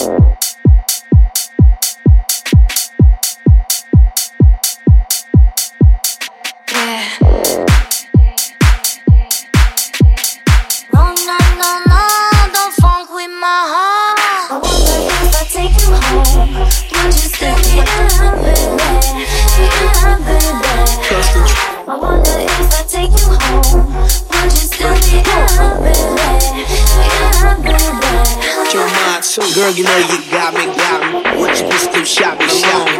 Girl, you know you got me, got me. What you been still shot me, shot me.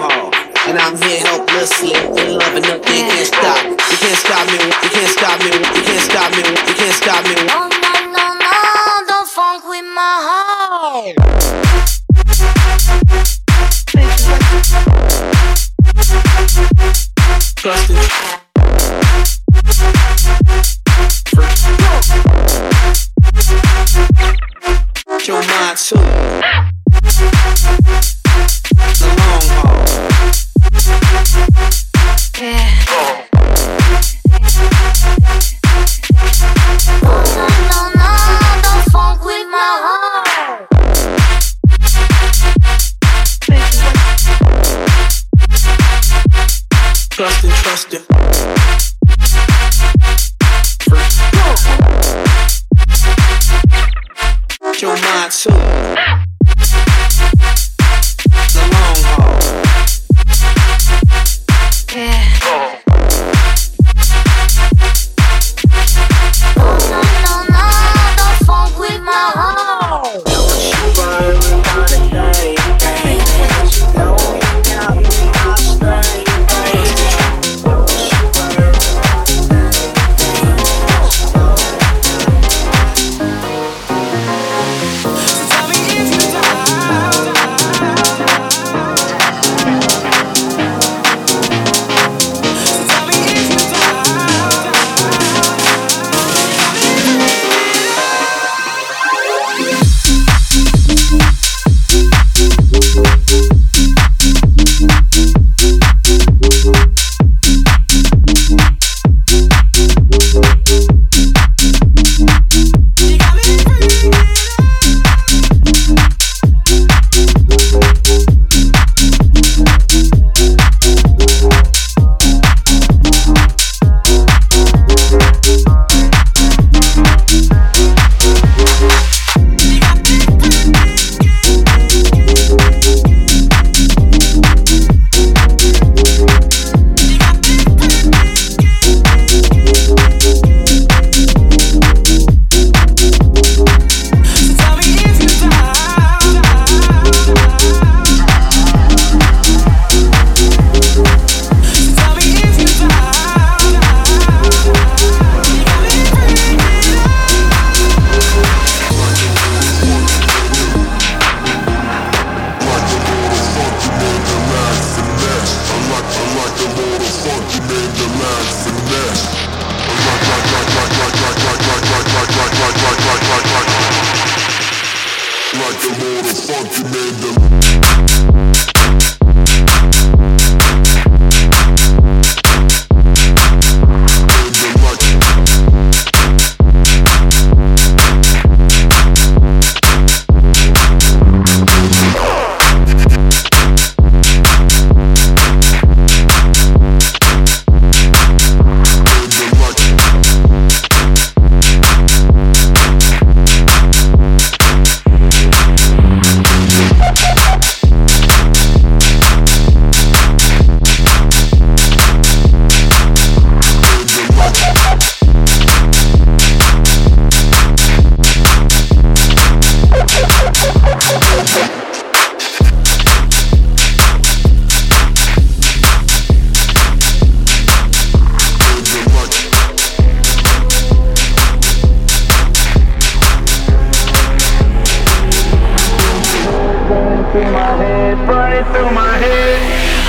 And I'm here helplessly, in love and nothing can't stop. You can't stop me, you can't stop me, you can't stop me, you can't stop me. No, no, no, no, don't funk with my heart. Trust it. Your mind too.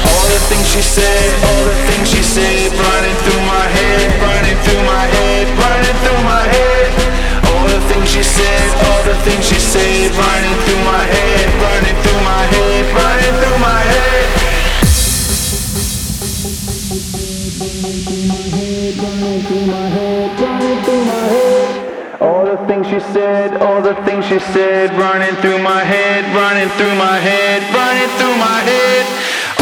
All the things she said, all the things she said, running through my head, running through my head, running through my head, All the things she said, all the things she said, running through my head. She said, all the things she said, running through my head, running through my head, running through my head.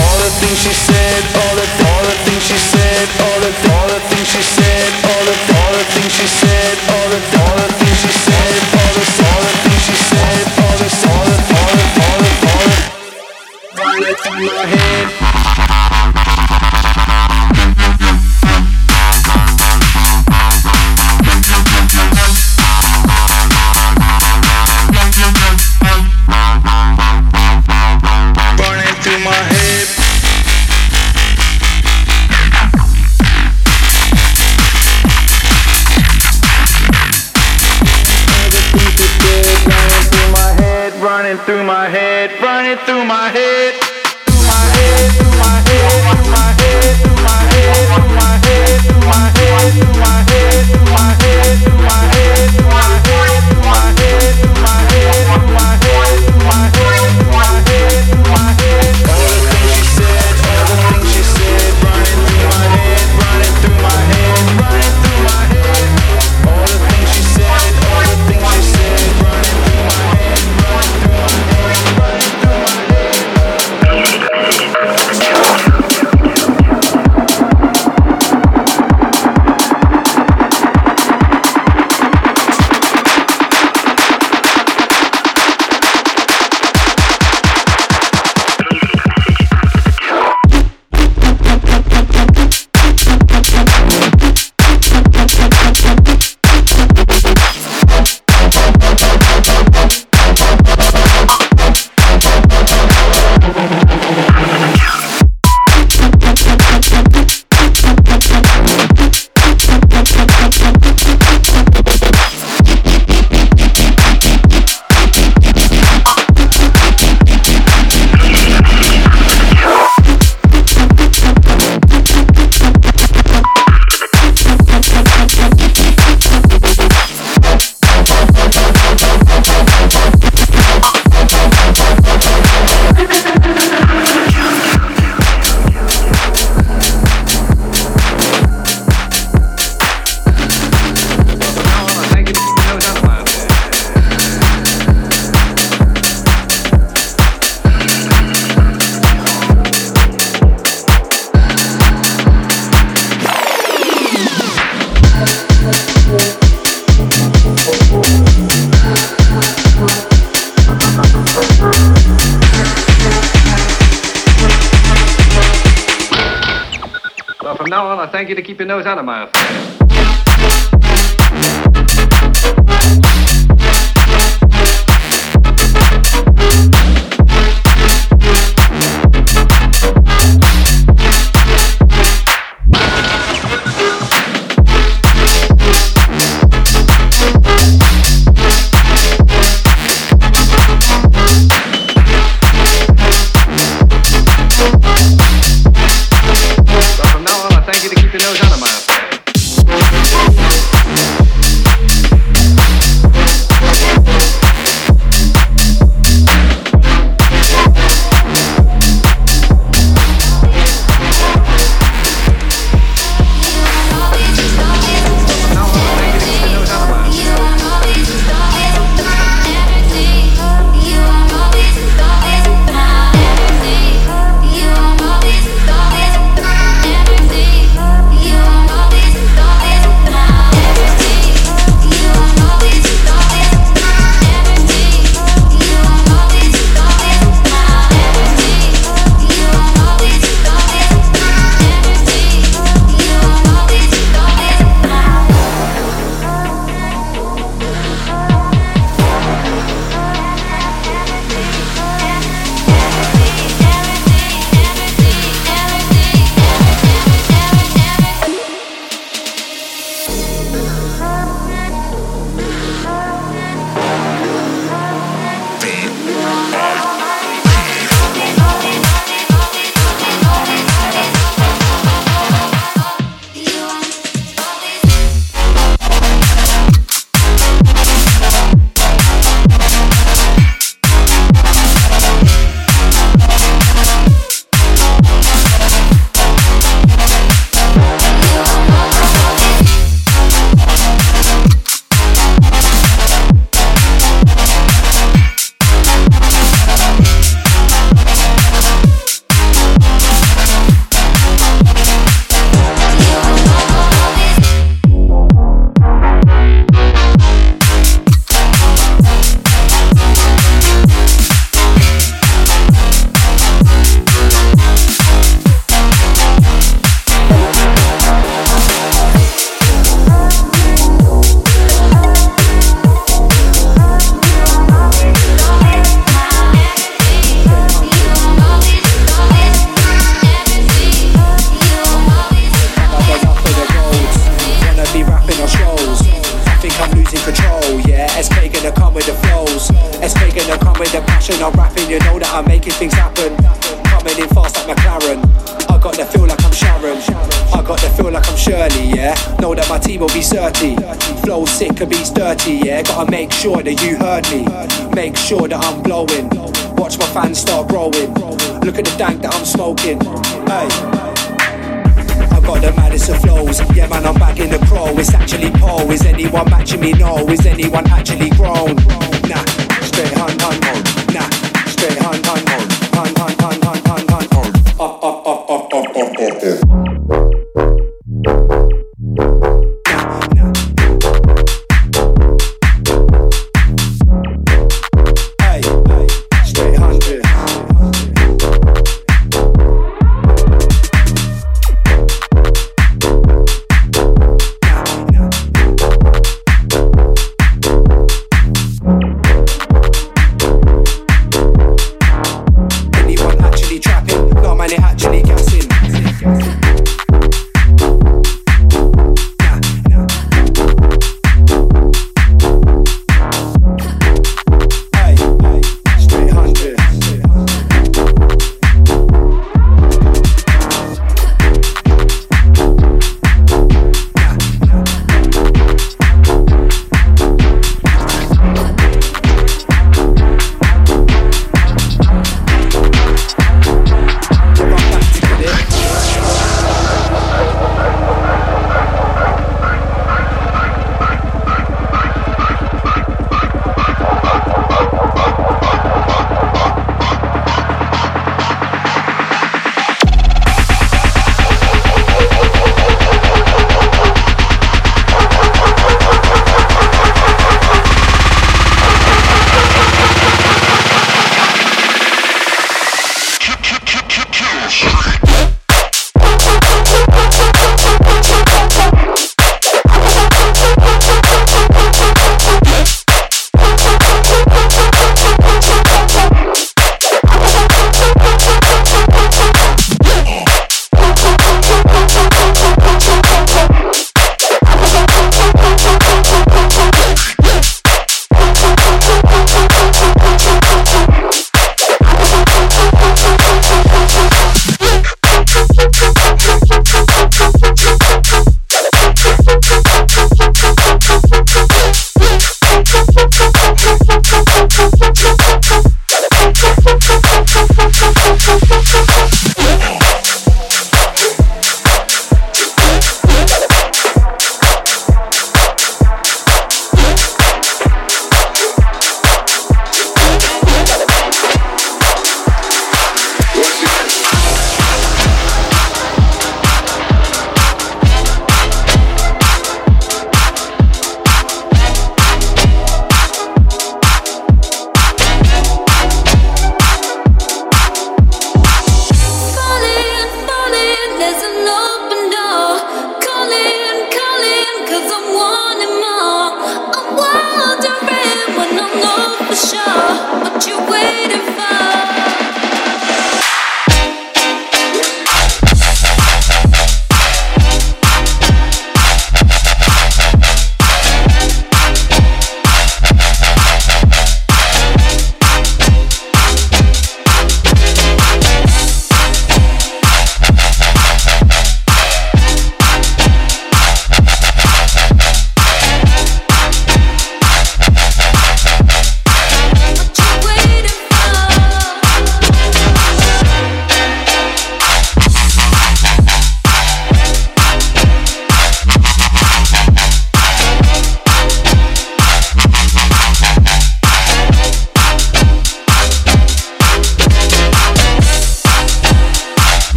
all the all the things she said, all the all the things she said, all the all the things she said, all the all the things she said, all the all the things she said, all the all the all the all the all the running through my head. Through my head, to keep your nose out of my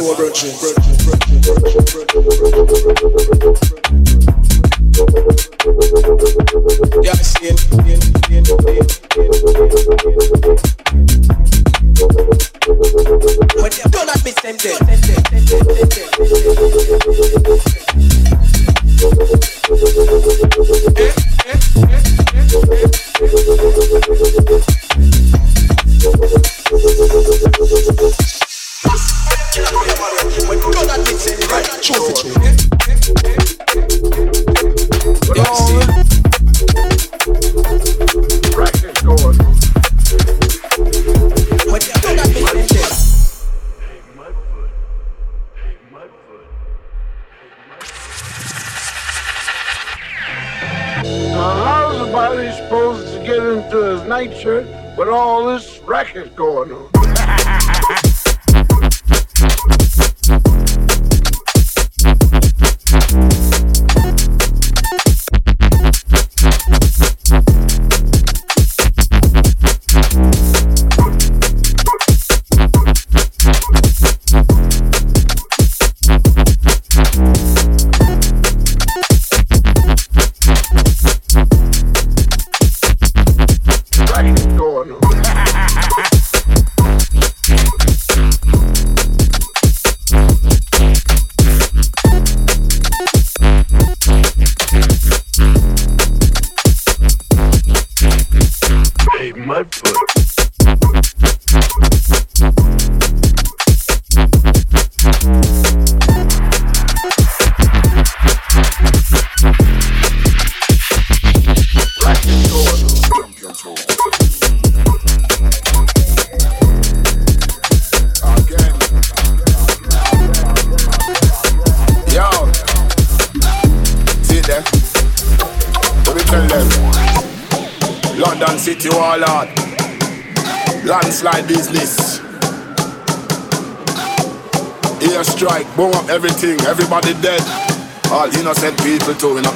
God's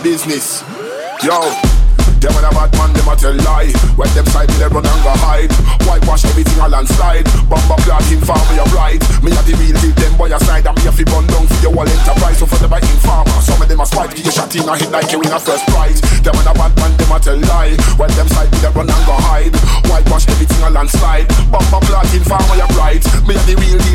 business. Yo, them when a bad man, them a tell lie. When them side they run and go hide. Whitewash everything a landslide. Bomba clock inform me a right. Me a the real deal, them boy a side. And me a fi run down for your whole enterprise. So for the bike informer, some of them a spite. Give you shot in a hit like you win a first prize. Them when a bad man, them a tell lie. When them side they run and go hide. Whitewash everything a landslide. Bomba clock inform me a right. Me a the real deal,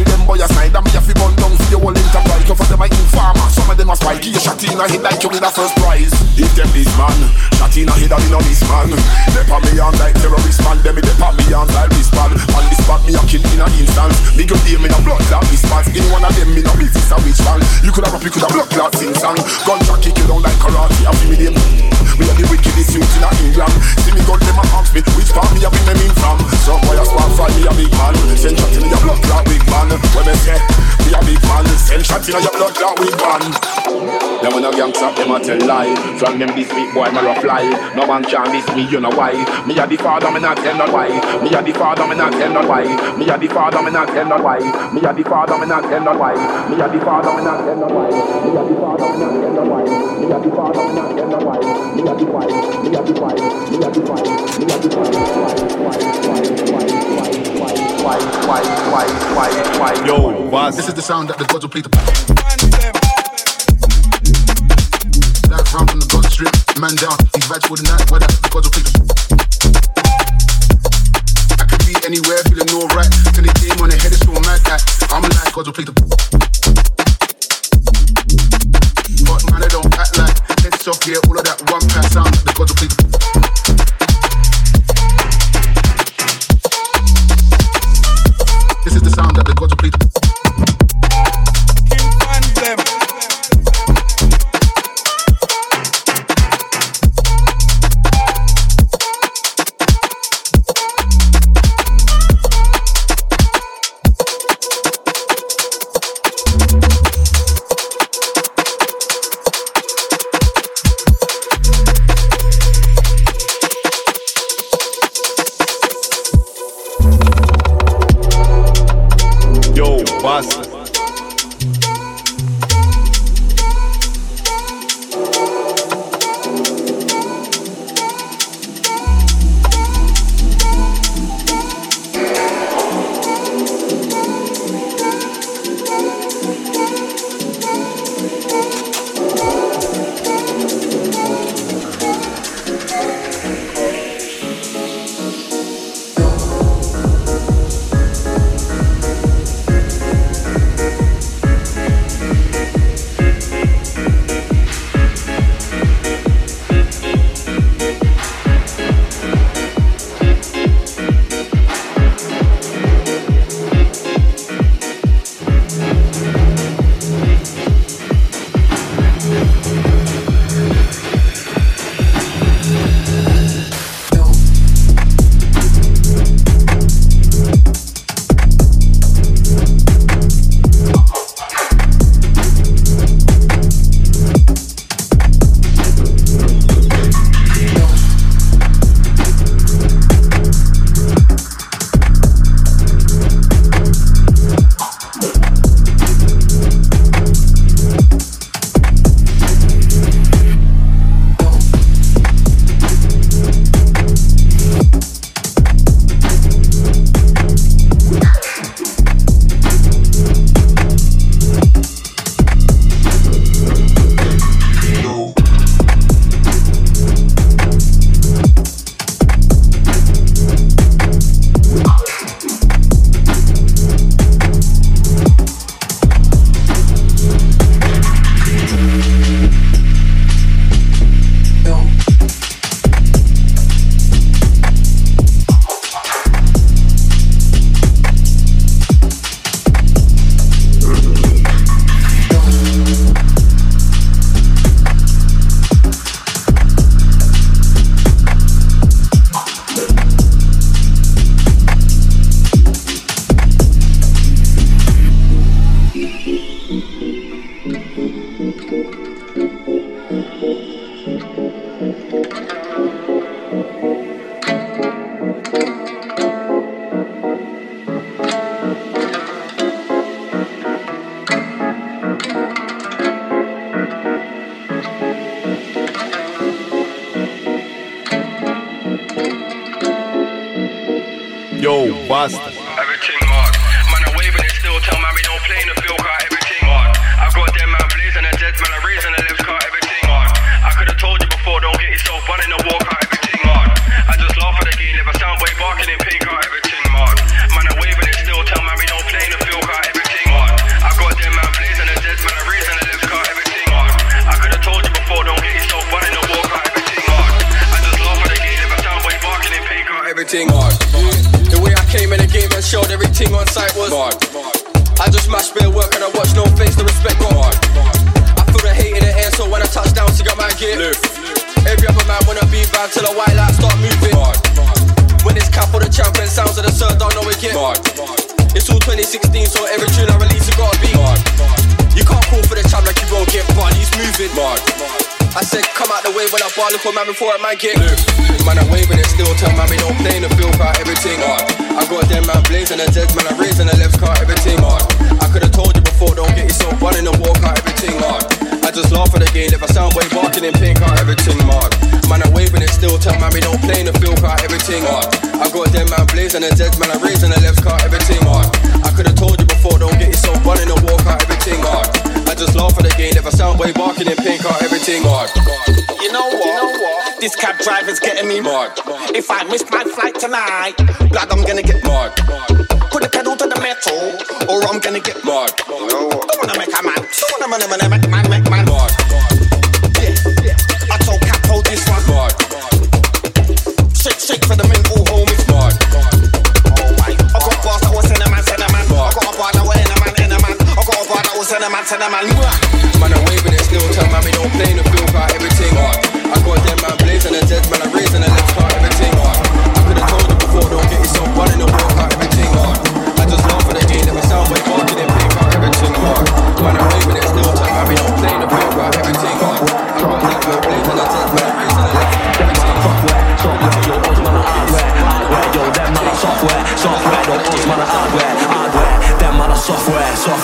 them a. Give you shot in a hit like you win a first prize. If them this man, shot in a hit and in a this man. They pat me on like terrorist man, them they pat me on like wristband. On this spot me a kill in an instance. Me go deal me no blood clot response. Any one of them me no business a which man. You could have rap, you could have blood clot sing song. Gunshot kick you down like karate. I feel me them. Me are the wickedest youth in a England. See me gun them a ask me which part me a bring them in from. Some boy a spark fight me a big man. Send shot in your blood clot big man. When me say me a big man, send shot in your blood clot big man. When a gangsta them a tell lie. From them this week boy fly. No one can this me, you know why. Me a the father, me not tell not why. Me a the father, me not tell not why. Me a the father, me not tell not why. Me a the father, me not tell not why. Me a the father, me not tell not why. Me a the father, me not tell not why. Me a the father, me not tell not why. Me a the why. Me a the why. Me a the why. Me a the why. Yo. This is the sound that the gods will play the strip, man down. These vibes for the night, why that will play the I could be anywhere, feeling alright. Turn the game on the head, it's so mad that I'm like, gods will play the moving. I said, come out the way when I look for man before a man get loose. Man, I'm waving it still, tell man we don't play in the field car, everything hard. I got them man blazing the dead, man, I'm raising the left car, everything hard. I could've told you before, don't get yourself running the walk out, everything hard. I just laugh at the game, if I sound way barking in pink car, everything hard. Man, I'm waving it still, tell man we don't play in the field car, everything hard. I got them man blazing the dead, man, I'm raising the left car, everything hard. I could've told you before, don't get yourself running the walk out, everything hard. Just laugh at the game, if I sound way barking in pink car, everything hard. You know what? You know what? This cab driver's getting me mad. If I miss my flight tonight, blood, I'm gonna get mad. Put the pedal to the metal, or I'm gonna get mad. Don't wanna make a man. Don't wanna make a man, that was in a man, I'm waving it still, tell we don't play in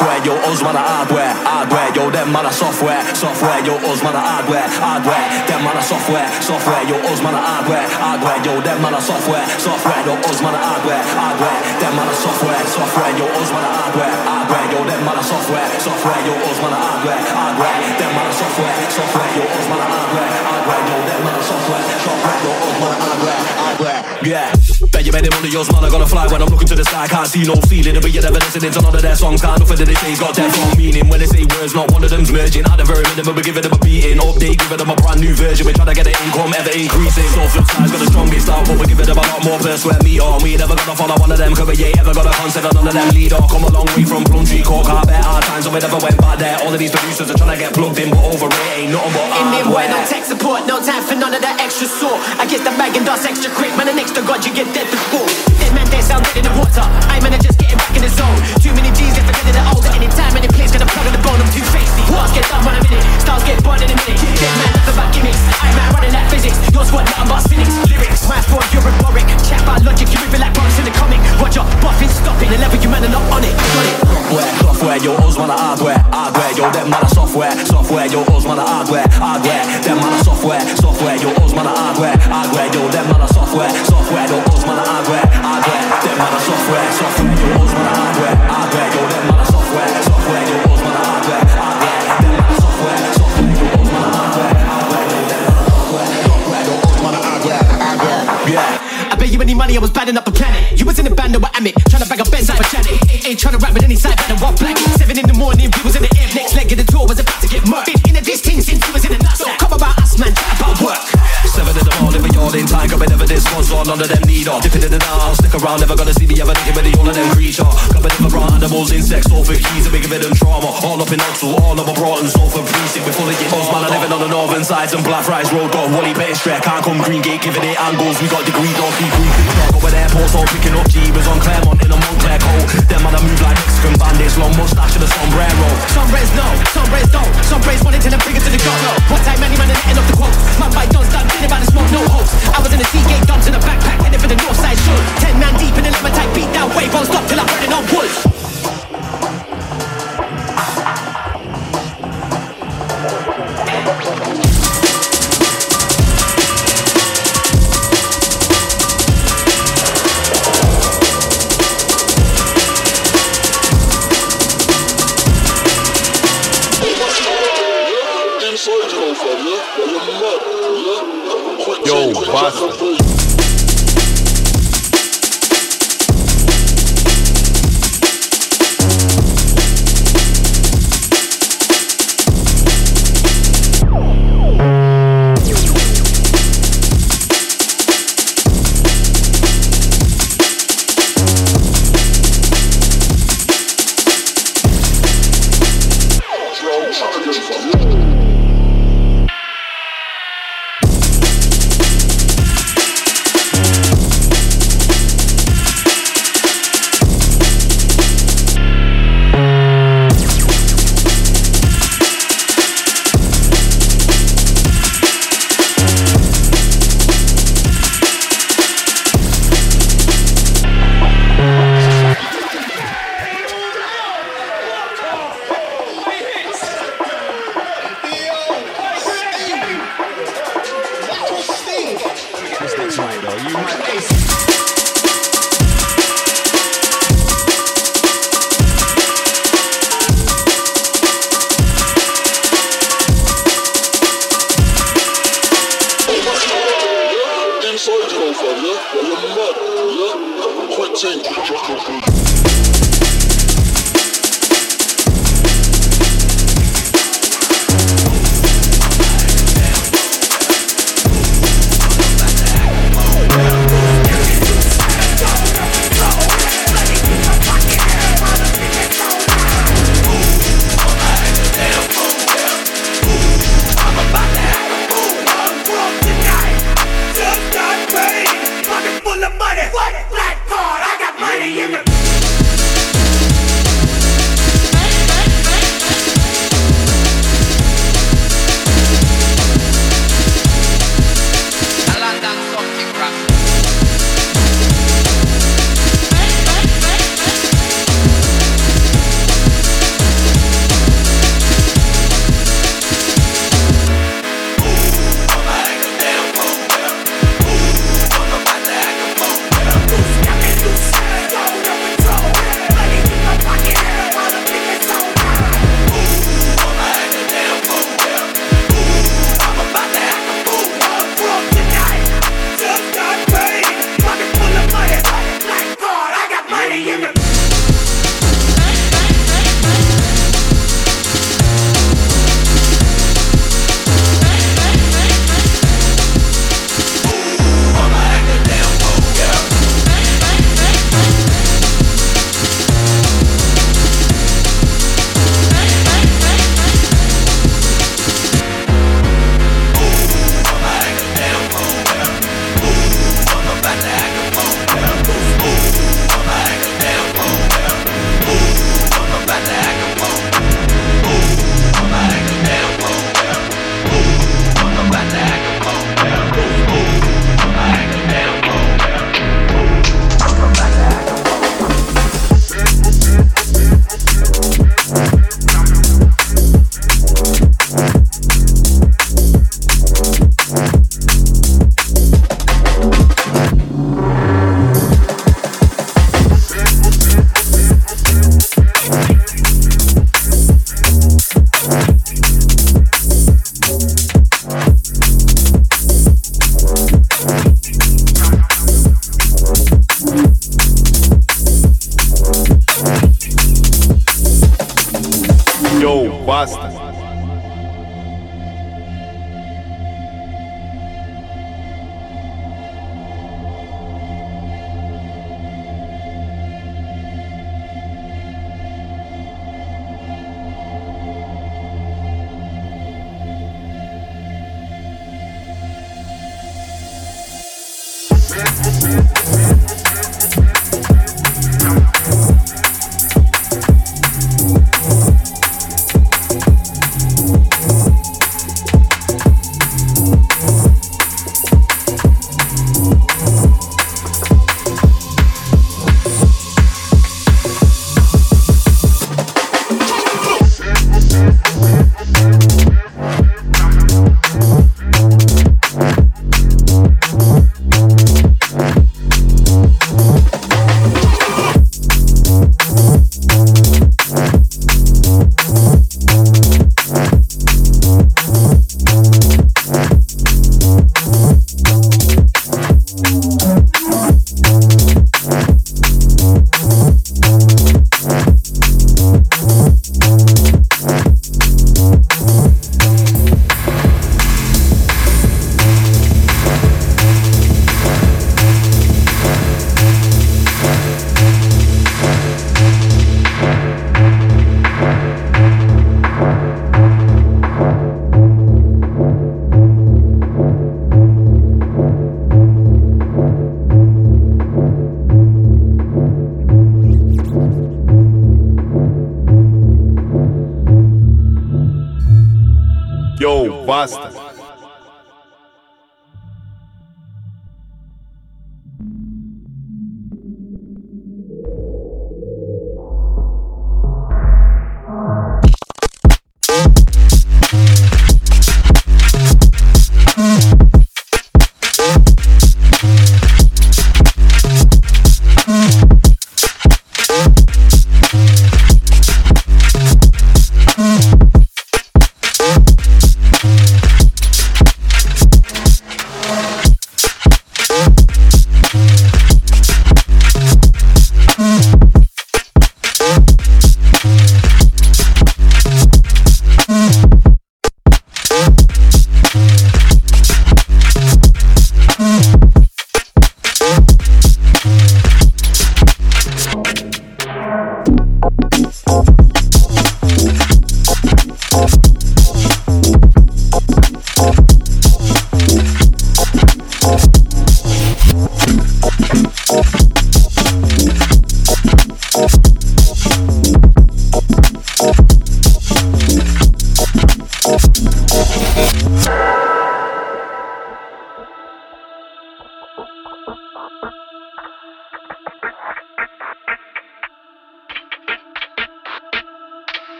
software, yo, us man a hardware, hardware, yo, them man a software, software, yo, us man a hardware, hardware, them man a software, software, yo, us man a hardware, hardware, yo, them man a software, software, yo, us man a hardware, hardware, them man a software, software, yo, us man a hardware, hardware, yo, them man a software, software, yo, us man a hardware, hardware, them man a software, software, yo, us man a hardware, hardware, yo, them man a software, software, yo, us hardware, hardware, yeah. Bet you bet them under yours, man, I gotta fly when I'm looking to the sky. Can't see no ceiling, but you're never listening to none of their songs. Can't nothing that they say's got that wrong meaning. When they say words, not one of them's merging. At the very minimum, we're giving them a beating. Update, giving them a brand new version. We're trying to get the income ever increasing. So flip side's got the strongest out, but we're giving them a lot more per square meter. We ain't never gonna follow one of them, cause we ain't ever gonna consider none of them leader. Come a long way from Plumtree, Cork, Carpet, hard times, and we never went back there. All of these producers are trying to get plugged in, but over it ain't nothing but In boy, no tech support, no time for none of that extra sort. I guess the bag and dust extra quick, man, Next to god, you get dead before. Dead man, they sound dead in the water. I man, I just getting back in the zone. Too many G's, get forgetting the old. At any time, any place, gonna plug on the bone, I'm too facey. Wars get done, run a minute. Stars get born in a minute. Dead man, nothing about gimmicks. I'm man, running like physics. Yours what, nothing but cynics. Lyrics, my form, you're rhetoric. Chat about logic, you moving like bombs in the comic. Roger, buffing, stopping. The level you man are not on it. Got it. Software, software, yo, us man a hardware, hardware, yo, them man a software, software, yo, us man a hardware, hardware, them man a software, software, yo, us man a hardware, hardware, yo, them man a software, software, yo, us man a hardware, hardware, them man a software, software, yo, us man a hardware, this one's on, none of them need on. Dipping in and out, stick around, never gonna see me ever with the all of them creature. With them around animals, insects, all for keys, and we giving them trauma. All up in Oxford, all of brought and sold for precinct. Full of get man, are living on the northern sides and Blackfriars Road, got Wally Pettistrek, can't come Green Gate, giving it angles. We got degree, don't keep creeping. Got with airports, all picking up Jeebers on Claremont in a Montclair coat. Them man, I move like Mexican bandits, long mustache and a sombrero. Some rays no, some rays don't. Some rays wanting to them figure to the go. No. One time, many man in the end of the quote. Man by don't stop, thinking about the smoke, no hopes. I was in the Seagate, guns in backpack, for the north side. Ten man deep in an appetite, beat that wave, won't stop till I'm burning on wood. Yo, boss.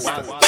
Yo,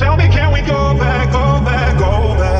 Tell me, can we go back, go back, go back?